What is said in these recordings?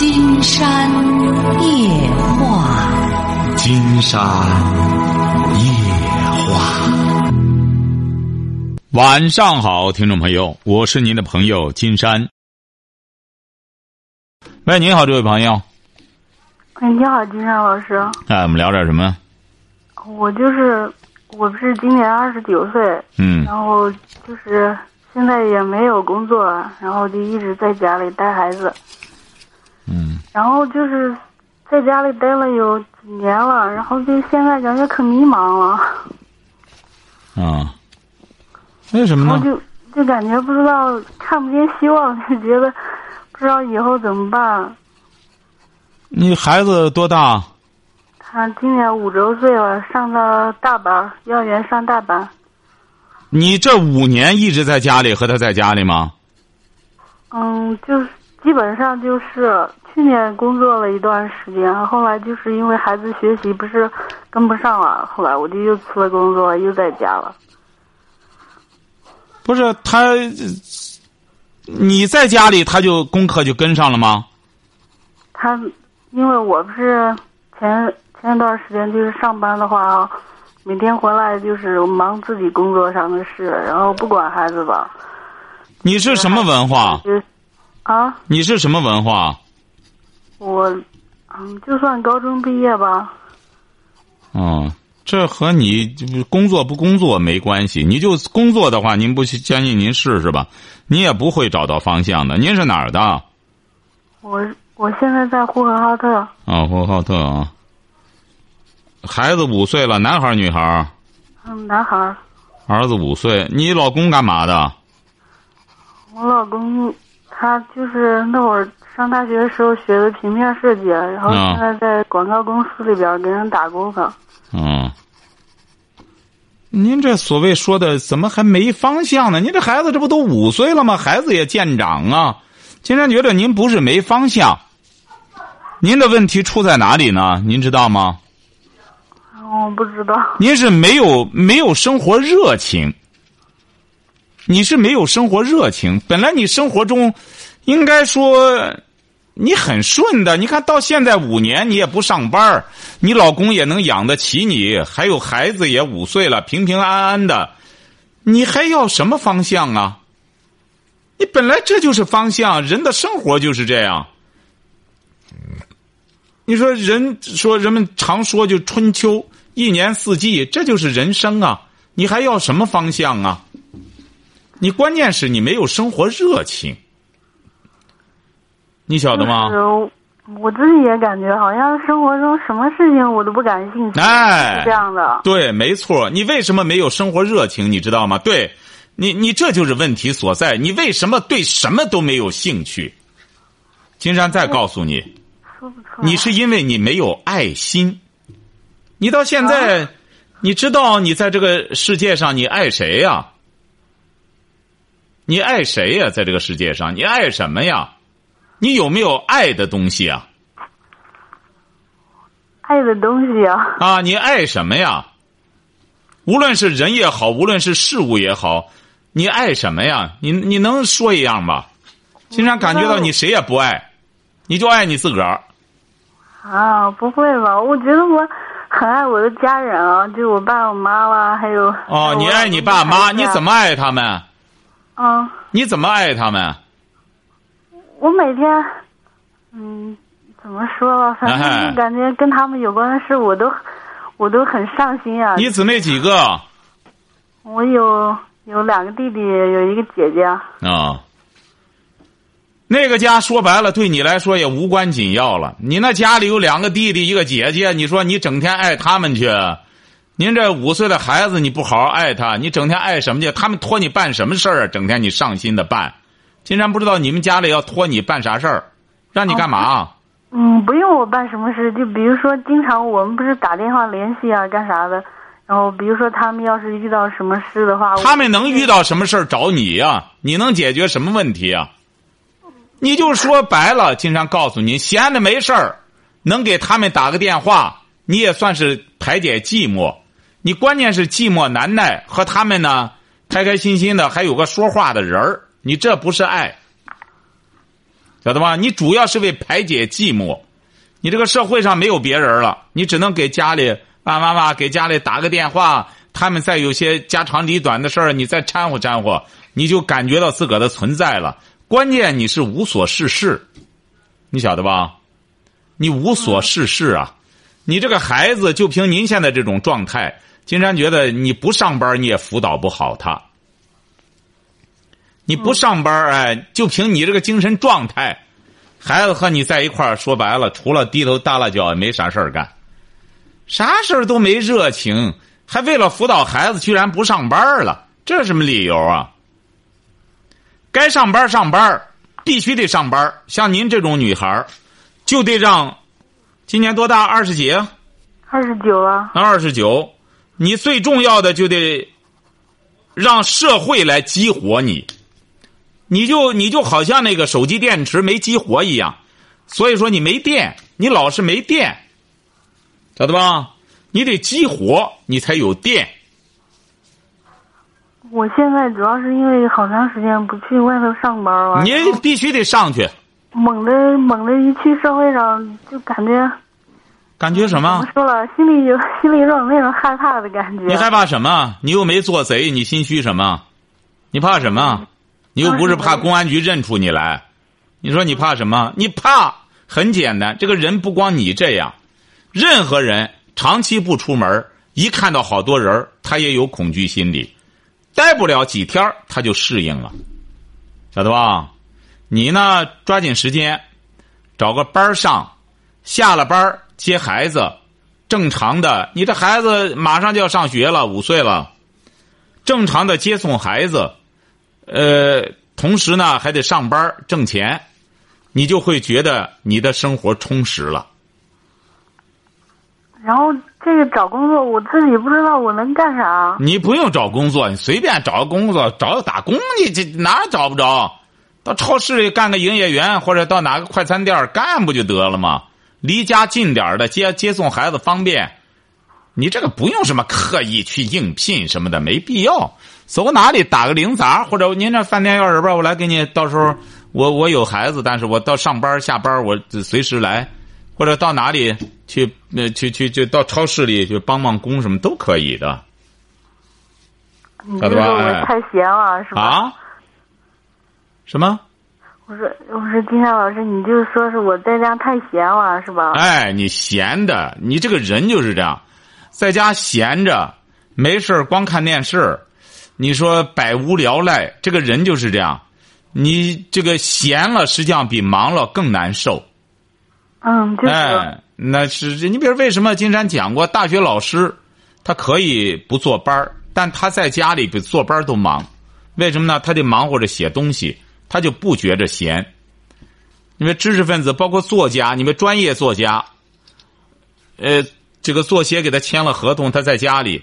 金山夜话，金山夜话。晚上好，听众朋友，我是您的朋友金山。喂，您好，这位朋友。哎，你好，金山老师。哎，我们聊点什么？我就是，我不是今年二十九岁，嗯然后就是现在也没有工作，然后就一直在家里带孩子，嗯然后就是在家里待了有几年了，然后就现在感觉可迷茫了，啊，为什么呢？就就感觉不知道看不见希望，就觉得不知道以后怎么办。你孩子多大？他今年五周岁了，上的大班，幼儿园上大班。你这五年一直在家里和他在家里吗？嗯，就是基本上就是去年工作了一段时间，后来就是因为孩子学习不是跟不上了，后来我就又辞了工作，又在家了。不是他，你在家里他就功课就跟上了吗？他因为我不是前前一段时间就是上班的话，每天回来就是忙自己工作上的事，然后不管孩子吧。你是什么文化？就啊，你是什么文化？我嗯，就算高中毕业吧。哦，这和你工作不工作没关系。你就工作的话，您不相信您试试吧，你也不会找到方向的。您是哪儿的？啊，我我现在在呼和浩特，啊呼和浩特啊。孩子五岁了，男孩女孩？嗯，男孩。儿子五岁。你老公干嘛的？我老公他就是那会儿上大学的时候学的平面设计，然后啊现在在广告公司里边给人打工呢。嗯。您这所谓说的怎么还没方向呢？您这孩子这不都五岁了吗？孩子也见长啊。金山觉得您不是没方向，您的问题出在哪里呢？您知道吗？我不知道，您是没有没有生活热情，你是没有生活热情。本来你生活中应该说你很顺的，你看到现在五年你也不上班你老公也能养得起你，还有孩子也五岁了，平平安安的，你还要什么方向啊？你本来这就是方向，人的生活就是这样。你说人说人们常说就春秋一年四季，这就是人生啊！你还要什么方向啊？你关键是你没有生活热情，你晓得吗？我自己也感觉好像生活中什么事情我都不感兴趣，哎是这样的。对，没错。你为什么没有生活热情？你知道吗？对，你你这就是问题所在。你为什么对什么都没有兴趣？金山再告诉你。你是因为你没有爱心。你到现在，你知道你在这个世界上你爱谁呀、你爱谁呀、在这个世界上，你爱什么呀？你有没有爱的东西啊？爱的东西啊，啊，你爱什么呀？无论是人也好，无论是事物也好，你爱什么呀？你你能说一样吧？经常感觉到你谁也不爱，你就爱你自个儿。啊，不会吧？我觉得我很爱我的家人啊，就我爸我妈啦，还有哦，你爱你爸妈，你怎？么爱他们？嗯，你怎么爱他们？我每天，嗯，怎么说吧，反哎正感觉跟他们有关的事，我都我都很上心啊。你姊妹几个？我有有两个弟弟，有一个姐姐。啊，那个家说白了对你来说也无关紧要了。你那家里有两个弟弟一个姐姐，你说你整天爱他们去，您这五岁的孩子你不好好爱他，你整天爱什么去？他们托你办什么事儿啊？整天你上心的办，竟然不知道你们家里要托你办啥事儿，让你干嘛？嗯，不用我办什么事，就比如说，经常我们不是打电话联系啊，干啥的。然后比如说他们要是遇到什么事的话，他们能遇到什么事儿找你呀、你能解决什么问题啊、你就说白了，经常告诉你，闲着没事儿，能给他们打个电话，你也算是排解寂寞。你关键是寂寞难耐，和他们呢开开心心的，还有个说话的人儿，你这不是爱。晓得吧？你主要是为排解寂寞，你这个社会上没有别人了，你只能给家里爸爸妈妈给家里打个电话，他们再有些家长里短的事儿，你再掺和掺和，你就感觉到自个儿的存在了。关键你是无所事事，你晓得吧？你无所事事啊！你这个孩子就凭您现在这种状态，金山觉得你不上班你也辅导不好他。你不上班哎，就凭你这个精神状态，孩子和你在一块儿，说白了，除了低头耷拉脚，也没啥事儿干，啥事儿都没热情，还为了辅导孩子，居然不上班了，这是什么理由啊？该上班上班，必须得上班。像您这种女孩就得让，今年多大？二十几？二十九了。二十九，你最重要的就得让社会来激活你。你就你就好像那个手机电池没激活一样，所以说你没电，你老是没电，晓得吧？你得激活，你才有电。我现在主要是因为好长时间不去外头上班了。你必须得上去。猛的猛的一去社会上，就感觉。感觉什么？说了，心里有 心里有种那种害怕的感觉。你害怕什么？你又没做贼，你心虚什么？你怕什么？你又不是怕公安局认出你来，你说你怕什么？你怕很简单，这个人不光你这样，任何人长期不出门，一看到好多人，他也有恐惧心理，待不了几天他就适应了，晓得吧？你呢，抓紧时间找个班上，下了班接孩子，正常的，你这孩子马上就要上学了，五岁了，正常的接送孩子。呃，同时呢，还得上班挣钱，你就会觉得你的生活充实了。然后这个找工作，我自己不知道我能干啥。你不用找工作，你随便找个工作，找个打工，你这哪找不着？到超市里干个营业员，或者到哪个快餐店干不就得了吗？离家近点的，接接送孩子方便。你这个不用什么刻意去应聘什么的，没必要。走哪里打个零杂，或者您这饭店要人吧，我来给你。到时候我我有孩子，但是我到上班下班我随时来，或者到哪里去呃去去就到超市里去帮帮工什么都可以的。晓得吧？我太闲了，是吧？啊？什么？我说我说金山老师，你就说是我在家太闲了，是吧？哎，你闲的，你这个人就是这样，在家闲着没事光看电视。你说百无聊赖，这个人就是这样。你这个闲了，实际上比忙了更难受。嗯，就是。哎，那是你比如为什么金山讲过，大学老师他可以不坐班儿但他在家里比坐班儿都忙。为什么呢？他得忙活着写东西，他就不觉着闲。因为知识分子，包括作家，你们专业作家，呃，这个作协给他签了合同，他在家里，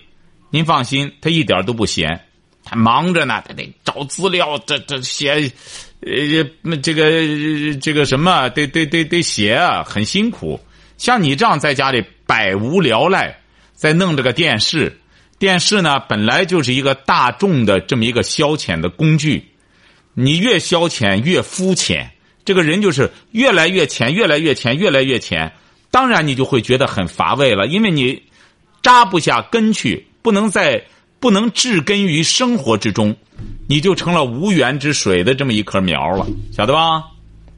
您放心，他一点都不闲。他忙着呢，他得找资料，这这写，呃，这个这个什么，得得得得写啊，很辛苦。像你这样在家里百无聊赖，在弄这个电视，电视呢本来就是一个大众的这么一个消遣的工具，你越消遣越肤浅，这个人就是越来越浅，越来越浅，越来越浅。当然你就会觉得很乏味了，因为你扎不下根去，不能在。不能置根于生活之中，你就成了无源之水的这么一棵苗了，晓得吧？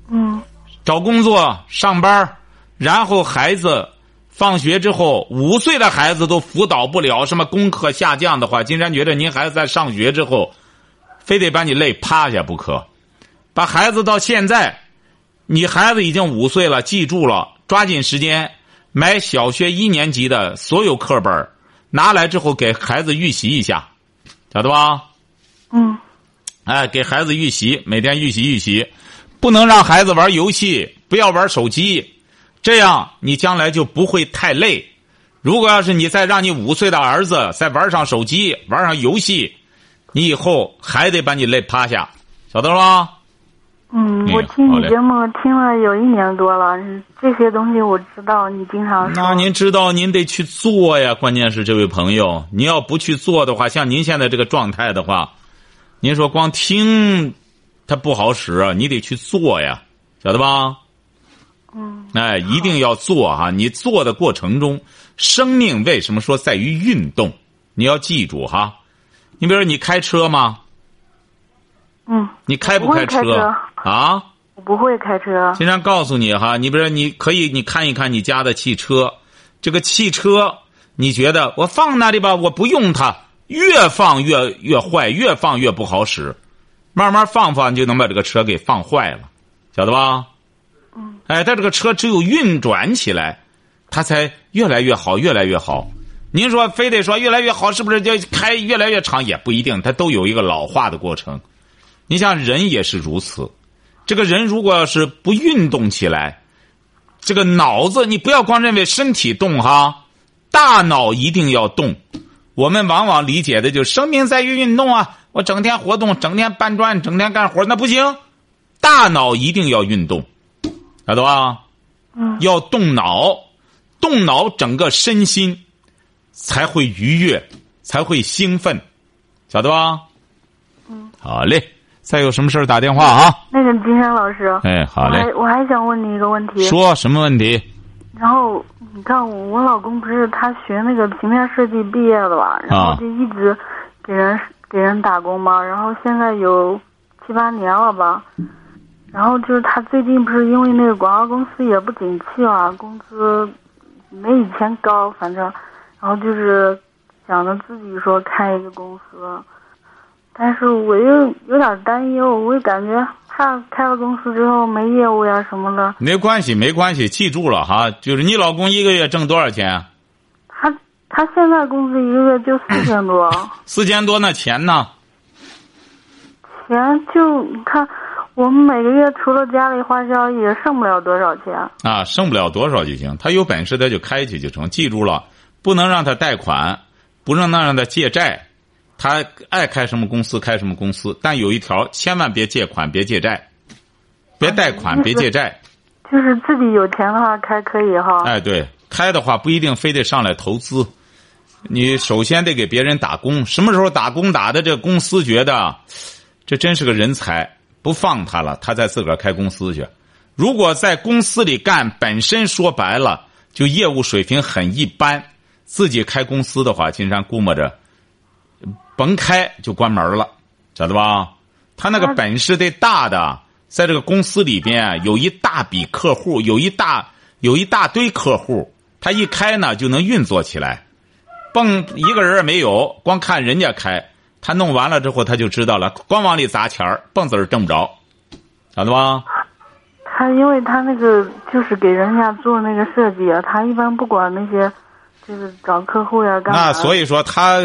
嗯。找工作、上班，然后孩子放学之后，五岁的孩子都辅导不了，什么功课下降的话，金山觉得您孩子在上学之后，非得把你累趴下不可。把孩子到现在，你孩子已经五岁了，记住了，抓紧时间买小学一年级的所有课本拿来之后给孩子预习一下，晓得吧？嗯。哎，给孩子预习，每天预习预习，不能让孩子玩游戏，不要玩手机，这样你将来就不会太累。如果要是你再让你五岁的儿子再玩上手机、玩上游戏，你以后还得把你累趴下，晓得了吗？嗯，我听你节目听了有一年多了，这些东西我知道，你经常。那您知道，您得去做呀。关键是这位朋友，您要不去做的话，像您现在这个状态的话，您说光听，它不好使啊。你得去做呀，晓得吧？嗯哎，一定要做哈！你做的过程中，生命为什么说在于运动？你要记住哈。你比如说，你开车吗？嗯，你开不开车啊？我不会开车。经常告诉你哈，你比如说，你可以你看一看你家的汽车，这个汽车，你觉得我放那里吧，我不用它，越放越越坏，越放越不好使，慢慢放放，你就能把这个车给放坏了，晓得吧？嗯。哎，但这个车只有运转起来，它才越来越好，越来越好。您说非得说越来越好，是不是就开越来越长？也不一定，它都有一个老化的过程。你像人也是如此。这个人如果要是不运动起来，这个脑子你不要光认为身体动哈，大脑一定要动。我们往往理解的就是生命在于运动啊，我整天活动，整天搬砖，整天干活，那不行。大脑一定要运动，晓得吧？嗯要动脑，动脑整个身心才会愉悦，才会兴奋，晓得吧？嗯，好嘞。再有什么事儿打电话啊？那个金山老师，哎，好嘞我还。我还想问你一个问题。说什么问题？然后你看我我老公不是他学那个平面设计毕业的吧，然后就一直给人给人打工嘛，然后现在有七八年了吧，然后就是他最近不是因为那个广告公司也不景气嘛，工资没以前高，反正，然后就是想着自己说开一个公司，但是我又有点担忧，我也感觉怕开了公司之后没业务呀什么的。没关系，没关系，记住了哈。就是你老公一个月挣多少钱？他他现在工资一个月就四千多，四千多，那钱呢？钱就你看，我们每个月除了家里花销也剩不了多少钱。啊，剩不了多少就行。他有本事他就开去就成。记住了，不能让他贷款，不能让他借债。他爱开什么公司开什么公司，但有一条，千万别借款，别借债，别贷款，别借债。就是自己有钱的话开可以哈。哎，对，开的话不一定非得上来投资，你首先得给别人打工。什么时候打工打的这公司觉得这真是个人才，不放他了，他再自个儿开公司去。如果在公司里干，本身说白了就业务水平很一般，自己开公司的话，金山估摸着甭开就关门了，晓得吧？他那个本事得大的，在这个公司里边有一大笔客户，有一大有一大堆客户，他一开呢就能运作起来。蹦一个人也没有，光看人家开，他弄完了之后他就知道了，光往里砸钱儿，蹦子儿挣不着，晓得吧？他因为他那个就是给人家做那个设计啊，他一般不管那些，就是找客户呀干嘛。那所以说他，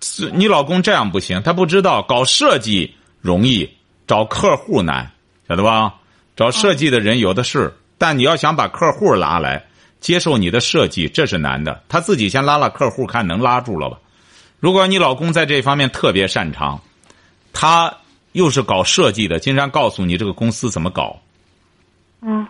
是你老公这样不行，他不知道搞设计容易，找客户难，晓得吧？找设计的人有的是，但你要想把客户拉来接受你的设计，这是难的。他自己先拉拉客户，看能拉住了吧？如果你老公在这方面特别擅长，他又是搞设计的，经常告诉你这个公司怎么搞。嗯，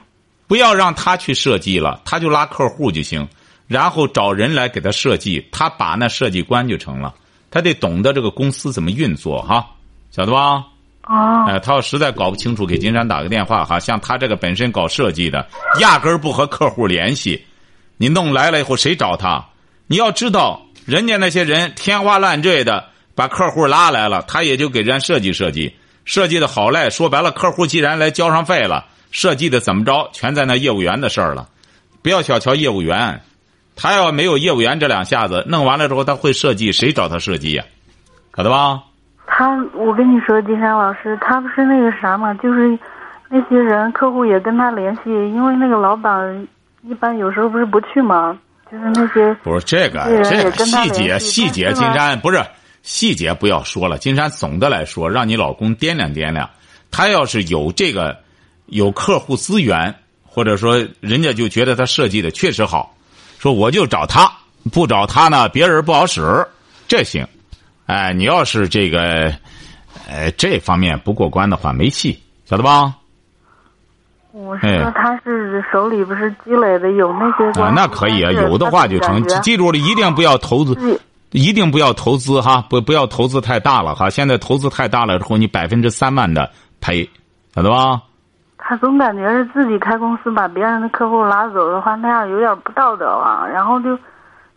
不要让他去设计了，他就拉客户就行，然后找人来给他设计，他把那设计关就成了。他得懂得这个公司怎么运作哈，晓得吧？哦，哎，他要实在搞不清楚，给金山打个电话哈。像他这个本身搞设计的，压根儿不和客户联系，你弄来了以后谁找他？你要知道，人家那些人天花乱坠的把客户拉来了，他也就给人家设计设计，设计的好赖，说白了，客户既然来交上费了，设计的怎么着，全在那业务员的事儿了。不要小瞧业务员，他要没有业务员这两下子，弄完了之后他会设计，谁找他设计呀、晓得吧？他我跟你说，金山老师，他不是那个啥嘛，就是那些人客户也跟他联系，因为那个老板一般有时候不是不去嘛，就是那些不是这个这个细节细节，金山不是细节不要说了。金山总的来说，让你老公掂量掂量，他要是有这个有客户资源，或者说人家就觉得他设计的确实好，说我就找他，不找他呢，别人不好使，这行。哎，你要是这个，呃，这方面不过关的话，没戏，晓得吧？我是说他是手里不是积累的有那些关啊，那可以啊，有的话就成。记住了，一定不要投资。一定不要投资哈，不不要投资太大了哈。现在投资太大了之后，你百分之三万的赔，晓得吧？他他总感觉是自己开公司把别人的客户拉走的话，那样有点不道德啊。然后就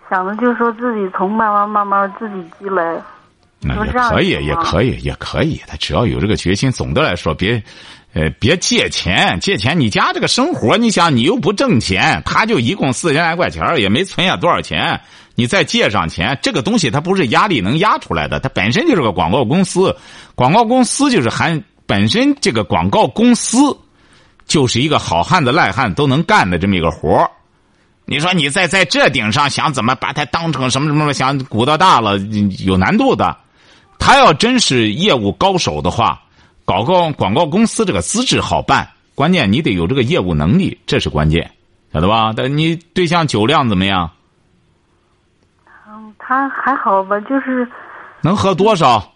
想着就是说自己从慢慢慢慢自己积累。那也可以，也可以，也可以。他只要有这个决心，总的来说，别，呃，别借钱，借钱。你家这个生活，你想，你又不挣钱，他就一共四千来块钱，也没存下多少钱，你再借上钱，这个东西它不是压力能压出来的，它本身就是个广告公司，广告公司就是含本身这个广告公司，就是一个好汉子赖汉都能干的这么一个活你说你在在这顶上想怎么把它当成什么什么想鼓捣大了，有难度的。他要真是业务高手的话，搞个广告公司这个资质好办，关键你得有这个业务能力，这是关键，晓得吧？但你对象酒量怎么样？嗯，他还好吧，就是能喝多少？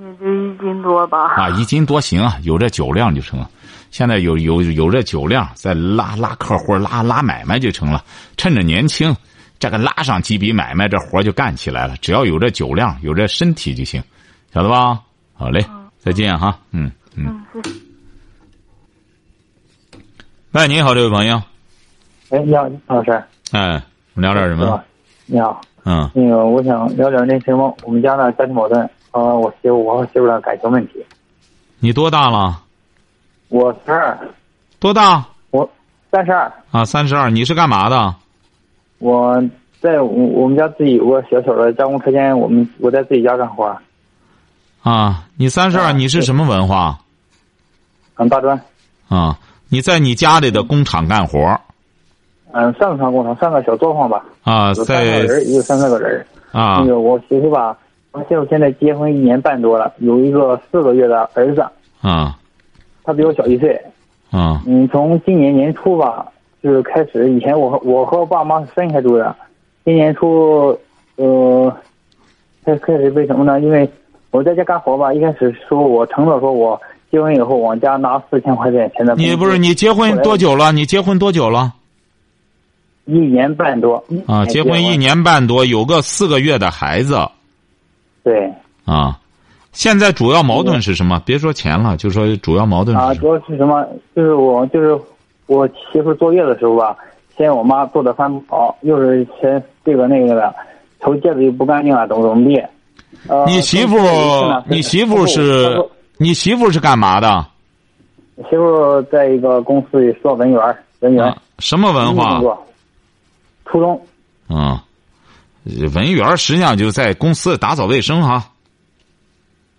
也就一斤多吧。啊，一斤多行啊，有这酒量就成了。现在有有有这酒量，再拉拉客户、拉拉买卖就成了。趁着年轻。这个拉上几笔买卖，这活就干起来了。只要有这酒量，有这身体就行，晓得吧？好嘞，再见哈。嗯嗯。喂，你好，这位朋友。哎，你好，老师。哎，我们聊点什么？你好。嗯。那个，我想聊点那什么，我们家的家庭矛盾啊，我媳妇，我和媳妇的感情问题。你多大了？我十二。多大？我三十二。啊，三十二。你是干嘛的？我在我我们家自己有个小小的加工车间，我们我在自己家干活。啊，你三十二，你是什么文化？嗯，大专。啊，你在你家里的工厂干活？嗯，算不上工厂，三个小作坊吧。啊，在人有三四个人。啊。那个我媳妇吧，我媳妇现在结婚一年半多了，有一个四个月的儿子。啊。他比我小一岁。啊。嗯，从今年年初吧。就是开始以前我和我和我爸妈是分开住的，今年初，呃，开开始为什么呢？因为我在家干活吧，一开始说我承诺说我结婚以后往家拿四千块钱钱的。你不是你结婚多久了？你结婚多久了？一年半多。啊，结婚一年半多，有个四个月的孩子。对。啊，现在主要矛盾是什么？别说钱了，就说主要矛盾。啊，主要是什么？就是我就是。我媳妇坐月的时候吧，嫌我妈做的饭不好，又是嫌这个那个的，头戒指又不干净了，怎么怎么地。你媳妇，你媳妇是，你媳妇是干嘛的？媳妇在一个公司里做文员，文员。什么文化？初中。啊，文员实际上就在公司打扫卫生哈。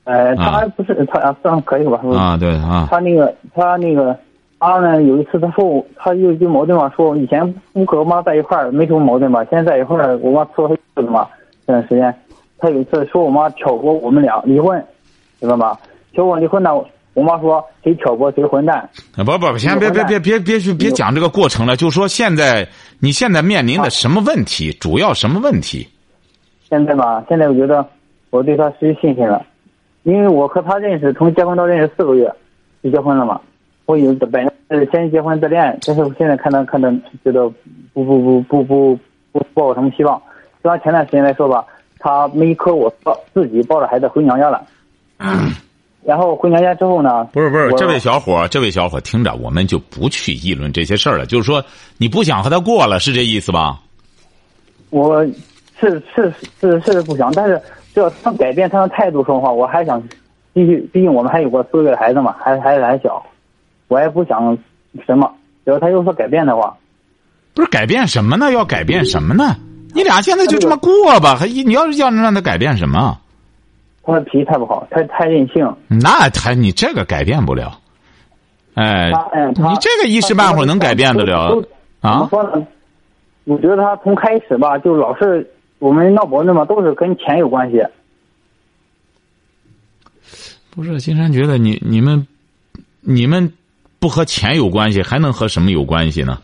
呃，他不是他算可以吧？啊，对啊。他那个，他那个。他呢？有一次他说我，他有句矛盾嘛，说以前我和我妈在一块儿没什么矛盾吧，现在在一块儿，我妈伺候他子嘛。这段时间，他有一次说我妈挑拨我们俩离婚，知道吗？挑拨离婚呢，我妈说谁挑拨谁混蛋。不不，先别别别别别去别讲这个过程了，就说现在你现在面临的什么问题，主要什么问题？现在吧，现在我觉得我对他失去信心了，因为我和他认识，从结婚到认识四个月就结婚了嘛。我有本来先结婚再恋爱，但是我现在看他看他觉得不不不不不不抱什么希望。就按前段时间来说吧，他没和我抱，自己抱着孩子回娘家了。然后回娘家之后呢？不是不是，这位小伙，这位小伙，听着，我们就不去议论这些事儿了。就是说，你不想和他过了，是这意思吧？我是是是是不想，但是只要他改变他的态度说话，我还想继续。毕竟我们还有个四个月的孩子嘛，还孩子还小。我也不想什么，只要他有所改变的话，不是改变什么呢？要改变什么呢？你俩现在就这么过吧？还你要是要让他改变什么？他的脾气太不好，太太任性。那他你这个改变不了。哎，你这个一时半会儿能改变得了啊？怎么说呢？我觉得他从开始吧，就老是我们闹矛盾嘛，都是跟钱有关系。不是，金山觉得你你们你们。不和钱有关系，还能和什么有关系呢？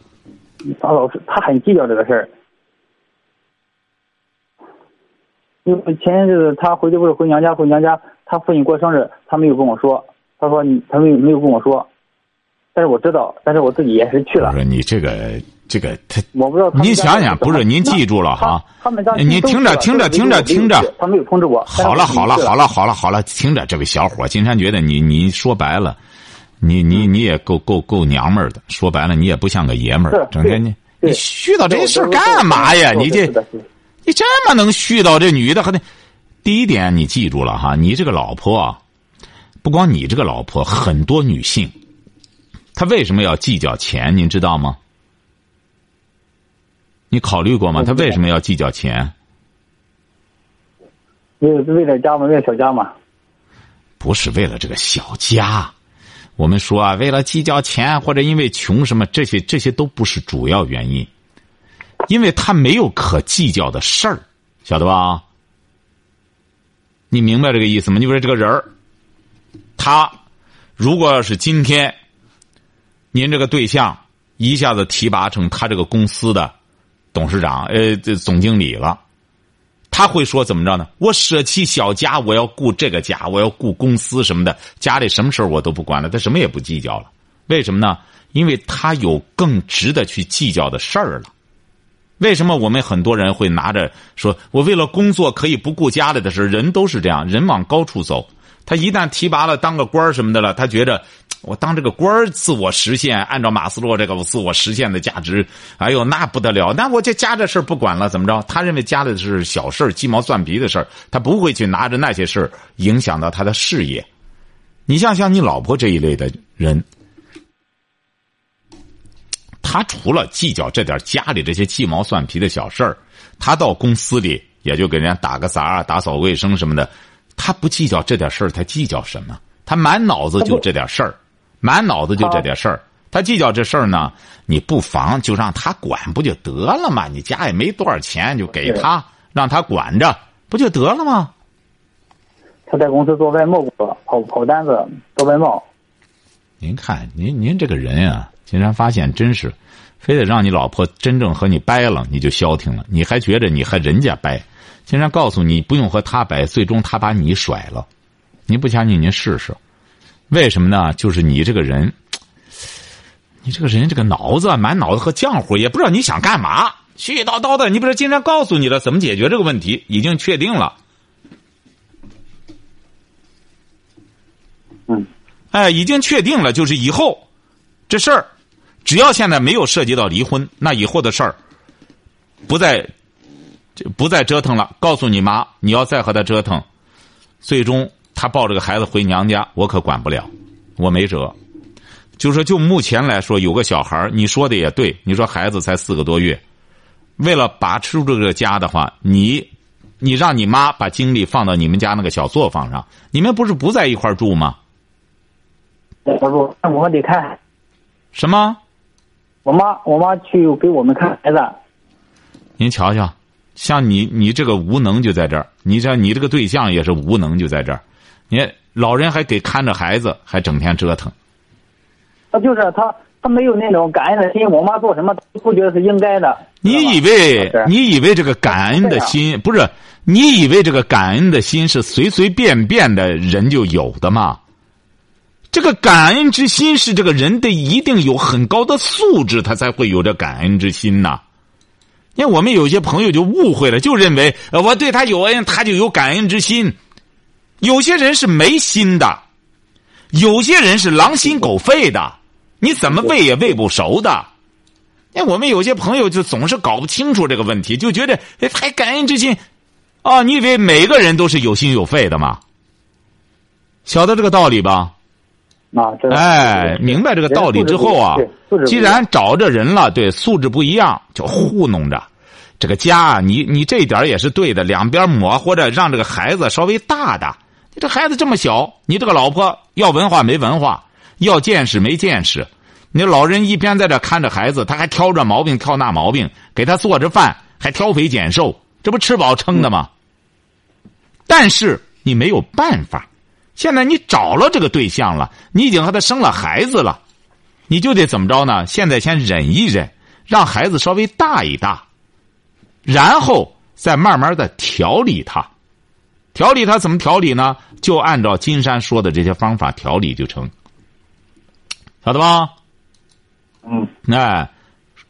他老是，他很计较这个事儿。因为前日子他回去不是回娘家，回娘家，他父亲过生日，他没有跟我说。他说你，他没有没有跟我说。但是我知道，但是我自己也是去了。不是你这个这个他，我不知道。您想想，不是您记住了哈？他们您听着听着听着听着，他没有通知我。好了好了好了好了好了，听着，这位小伙，金山觉得你你说白了。你你你也够够够娘们儿的，说白了你也不像个爷们儿，整天你你絮叨这事儿干嘛呀？你这你这么能絮叨这女的还得，第一点你记住了哈，你这个老婆啊，不光你这个老婆，很多女性，她为什么要计较钱？您知道吗？你考虑过吗？她我不知道为什么要计较钱？为为了家嘛，为了小家嘛。不是为了这个小家，我们说啊，为了计较钱或者因为穷什么，这些这些都不是主要原因，因为他没有可计较的事儿，晓得吧？你明白这个意思吗？你比如说这个人儿，他如果要是今天您这个对象一下子提拔成他这个公司的董事长，呃，这总经理了。他会说怎么着呢？我舍弃小家，我要顾这个家，我要顾公司什么的，家里什么事儿我都不管了，他什么也不计较了。为什么呢？因为他有更值得去计较的事儿了。为什么我们很多人会拿着说，我为了工作可以不顾家里的事？人都是这样，人往高处走。他一旦提拔了，当个官什么的了，他觉着我当这个官儿自我实现，按照马斯洛这个自我实现的价值，哎呦那不得了，那我就家这事儿不管了，怎么着？他认为家里的是小事儿鸡毛蒜皮的事儿，他不会去拿着那些事儿影响到他的事业。你像像你老婆这一类的人，他除了计较这点家里这些鸡毛蒜皮的小事儿，他到公司里也就给人家打个杂啊、打扫卫生什么的，他不计较这点事儿，他计较什么？他满脑子就这点事儿，满脑子就这点事儿。他计较这事儿呢，你不妨就让他管不就得了吗？你家也没多少钱，就给他让他管着，不就得了吗？他在公司做外贸工作，跑跑单子做外贸。您看，您您这个人啊，竟然发现真是，非得让你老婆真正和你掰了，你就消停了。你还觉着你和人家掰，竟然告诉你不用和他掰，最终他把你甩了。您不相信，您试试。为什么呢？就是你这个人，你这个人这个脑子啊满脑子和浆糊，也不知道你想干嘛，絮絮叨叨的。你不是经常告诉你了怎么解决这个问题，已经确定了。嗯，哎，已经确定了，就是以后这事儿，只要现在没有涉及到离婚，那以后的事儿不再不再折腾了。告诉你妈，你要再和他折腾，最终他抱着个孩子回娘家，我可管不了，我没辙。就说就目前来说，有个小孩儿你说的也对，你说孩子才四个多月，为了把持住这个家的话，你你让你妈把精力放到你们家那个小作坊上，你们不是不在一块儿住吗？我说那我们得看什么？我妈，我妈去给我们看孩子。您瞧瞧，像你你这个无能就在这儿，你这你这个对象也是无能就在这儿，你老人还得看着孩子，还整天折腾。他就是他，他没有那种感恩的心。我妈做什么都不觉得是应该的。你以为你以为这个感恩的心不是？你以为这个感恩的心是随随便便的人就有的吗？这个感恩之心是这个人得一定有很高的素质，他才会有这感恩之心呐。你看我们有些朋友就误会了，就认为呃我对他有恩，他就有感恩之心。有些人是没心的，有些人是狼心狗肺的，你怎么喂也喂不熟的。那我们有些朋友就总是搞不清楚这个问题，就觉得哎，还感恩之心，啊，你以为每个人都是有心有肺的吗？晓得这个道理吧？啊，这哎，明白这个道理之后啊，既然找着人了，对素质不一样，就糊弄着这个家，你你这一点也是对的，两边磨或者让这个孩子稍微大的，你这孩子这么小，你这个老婆要文化没文化，要见识没见识。你老人一边在这看着孩子，他还挑这毛病挑那毛病，给他做着饭还挑肥拣瘦，这不吃饱撑的吗？但是你没有办法，现在你找了这个对象了，你已经和他生了孩子了，你就得怎么着呢？现在先忍一忍，让孩子稍微大一大，然后再慢慢的调理他。调理他怎么调理呢？就按照金山说的这些方法调理就成，晓得吧？嗯，哎，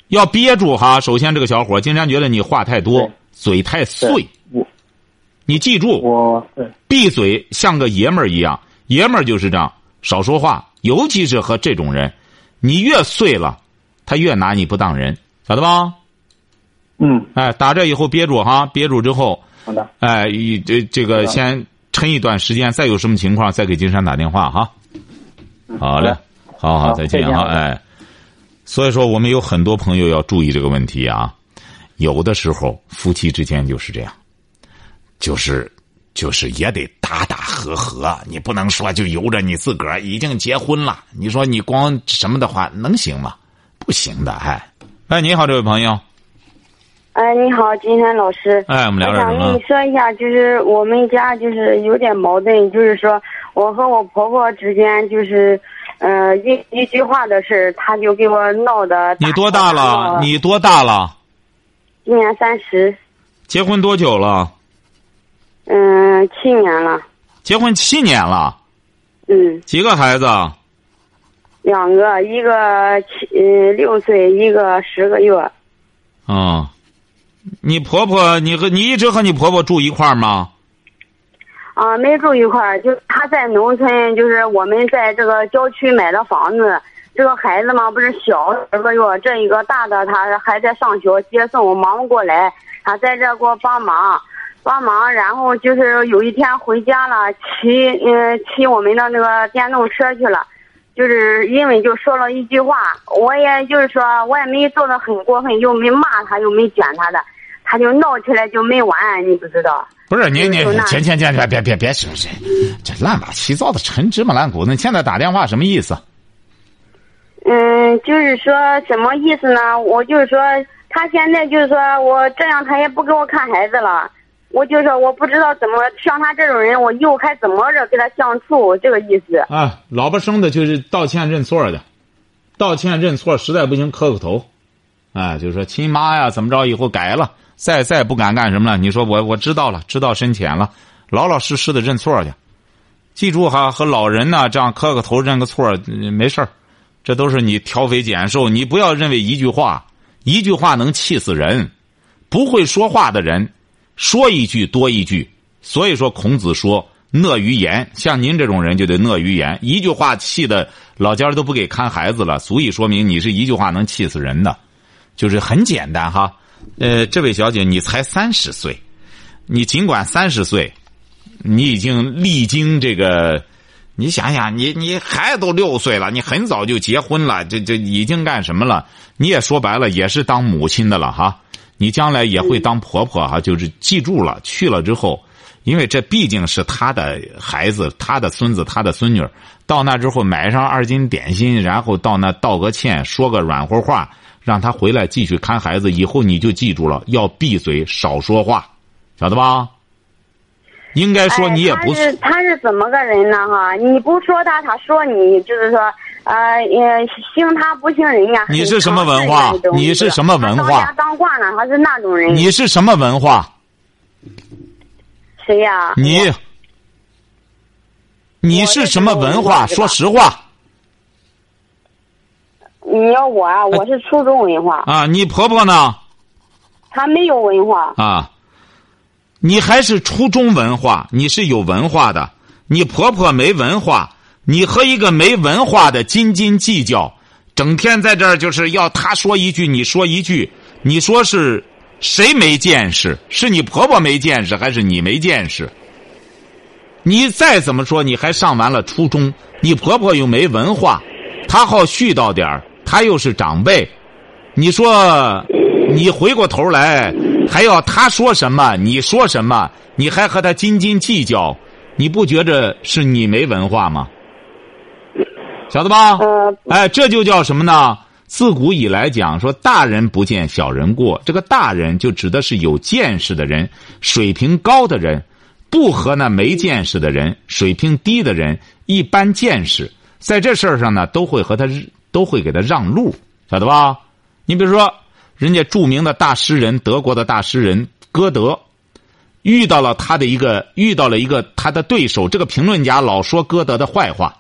要憋住哈。首先，这个小伙金山觉得你话太多，嘴太碎。我你记住，闭嘴像个爷们儿一样，爷们儿就是这样，少说话，尤其是和这种人，你越碎了，他越拿你不当人，晓得吧？嗯，哎，打这以后憋住哈，憋住之后，好的，哎，一这这个先撑一段时间，再有什么情况再给金山打电话哈。好嘞，好好好再见哈，再见哎。所以说，我们有很多朋友要注意这个问题啊。有的时候夫妻之间就是这样，就是就是也得打打和和，你不能说就由着你自个儿已经结婚了，你说你光什么的话能行吗？不行的，哎。哎，你好，这位朋友，哎，你好，金山老师。哎，我们聊点什么我想跟你？说一下，就是我们家就是有点矛盾，就是说我和我婆婆之间就是，呃，一一句话的事儿，她就给我闹的。你多大了？你多大了？今年三十，结婚多久了？嗯，七年了，结婚七年了，嗯，几个孩子？两个，一个七嗯六岁，一个十个月。嗯，你婆婆，你和你一直和你婆婆住一块儿吗？啊，没住一块儿，就她在农村，就是我们在这个郊区买的房子。这个孩子嘛，不是小十个月，这一个大的他还在上学接送，忙不过来，他在这给我帮忙，帮忙。然后就是有一天回家了，骑嗯骑我们的那个电动车去了，就是因为就说了一句话，我也就是说我也没做的很过分，又没骂他，又没卷他的，他就闹起来就没完，你不知道。不是你你就那前前前别别别别是不是？这乱八七糟的陈芝麻烂谷子，你现在打电话什么意思？嗯，就是说什么意思呢？我就是说，他现在就是说我这样，他也不给我看孩子了。我就说我不知道怎么像他这种人，我以后还怎么着跟他相处，这个意思。啊，老婆生的就是道歉认错的，道歉认错，实在不行磕个头，啊，就是说亲妈呀，怎么着以后改了，再再不敢干什么了。你说我我知道了，知道深浅了，老老实实的认错去。记住哈，和老人呢这样磕个头认个错，没事儿这都是你挑肥拣瘦。你不要认为一句话，一句话能气死人。不会说话的人，说一句多一句。所以说，孔子说“讷于言”，像您这种人就得讷于言。一句话气的老家都不给看孩子了，足以说明你是一句话能气死人的。就是很简单哈。呃，这位小姐，你才三十岁，你尽管三十岁，你已经历经这个。你想想，你你孩子都六岁了，你很早就结婚了，这这已经干什么了？你也说白了，也是当母亲的了哈。你将来也会当婆婆哈，就是记住了，去了之后，因为这毕竟是他的孩子、他的孙子、他的孙女，到那之后买上二斤点心，然后到那道个歉，说个软和话，让他回来继续看孩子。以后你就记住了，要闭嘴，少说话，晓得吧？应该说你也不哎、他是他是怎么个人呢？哈，你不说他，他说你，就是说，呃，也姓他不姓人家。你是什么文化你是什么文化他当家当惯了，他是那种人。你是什么文化？谁呀？你，你是什么文化？说实话你要我啊，我是初中文化，啊！你婆婆呢？她没有文化。啊，你还是初中文化，你是有文化的。你婆婆没文化，你和一个没文化的斤斤计较，整天在这儿就是要他说一句，你说一句，你说是谁没见识？是你婆婆没见识，还是你没见识？你再怎么说，你还上完了初中，你婆婆又没文化，她好絮叨点儿，她又是长辈，你说，你回过头来还要她说什么，你说什么，你还和她斤斤计较，你不觉着是你没文化吗？晓得吧？呃，哎，这就叫什么呢？自古以来讲说，大人不见小人过。这个大人就指的是有见识的人，水平高的人，不和那没见识的人、水平低的人一般见识，在这事儿上呢，都会和他都会给他让路，晓得吧？你比如说，人家著名的大诗人，德国的大诗人歌德，遇到了他的一个遇到了一个他的对手，这个评论家老说歌德的坏话。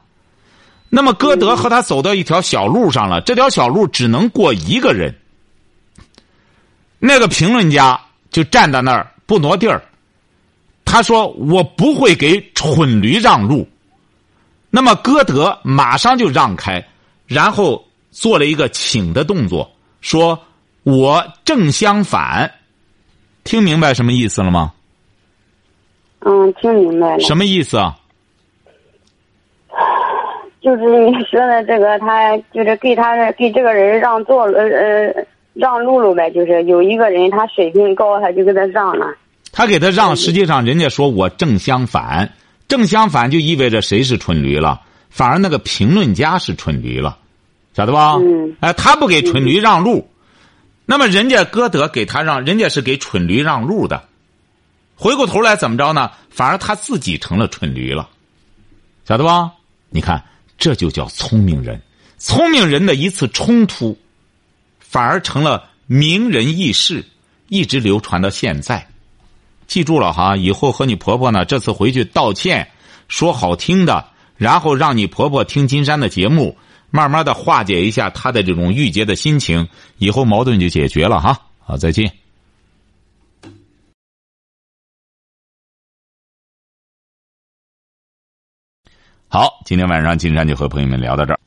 那么歌德和他走到一条小路上了，这条小路只能过一个人。那个评论家就站在那儿不挪地儿。他说：“我不会给蠢驴让路。”那么歌德马上就让开，然后做了一个请的动作，说我正相反。听明白什么意思了吗？嗯，听明白了。什么意思啊？就是你说的这个，他就是给他给这个人让座了，呃，让路了呗。就是有一个人他水平高，他就给他让了。他给他让，实际上人家说我正相反，正相反就意味着谁是蠢驴了？反而那个评论家是蠢驴了，晓得吧？嗯。哎，他不给蠢驴让路，那么人家歌德给他让，人家是给蠢驴让路的。回过头来怎么着呢？反而他自己成了蠢驴了，晓得吧？你看。这就叫聪明人，聪明人的一次冲突，反而成了名人轶事，一直流传到现在。记住了哈，以后和你婆婆呢，这次回去道歉，说好听的，然后让你婆婆听金山的节目，慢慢的化解一下她的这种郁结的心情，以后矛盾就解决了哈。好，再见。好，今天晚上金山就和朋友们聊到这儿。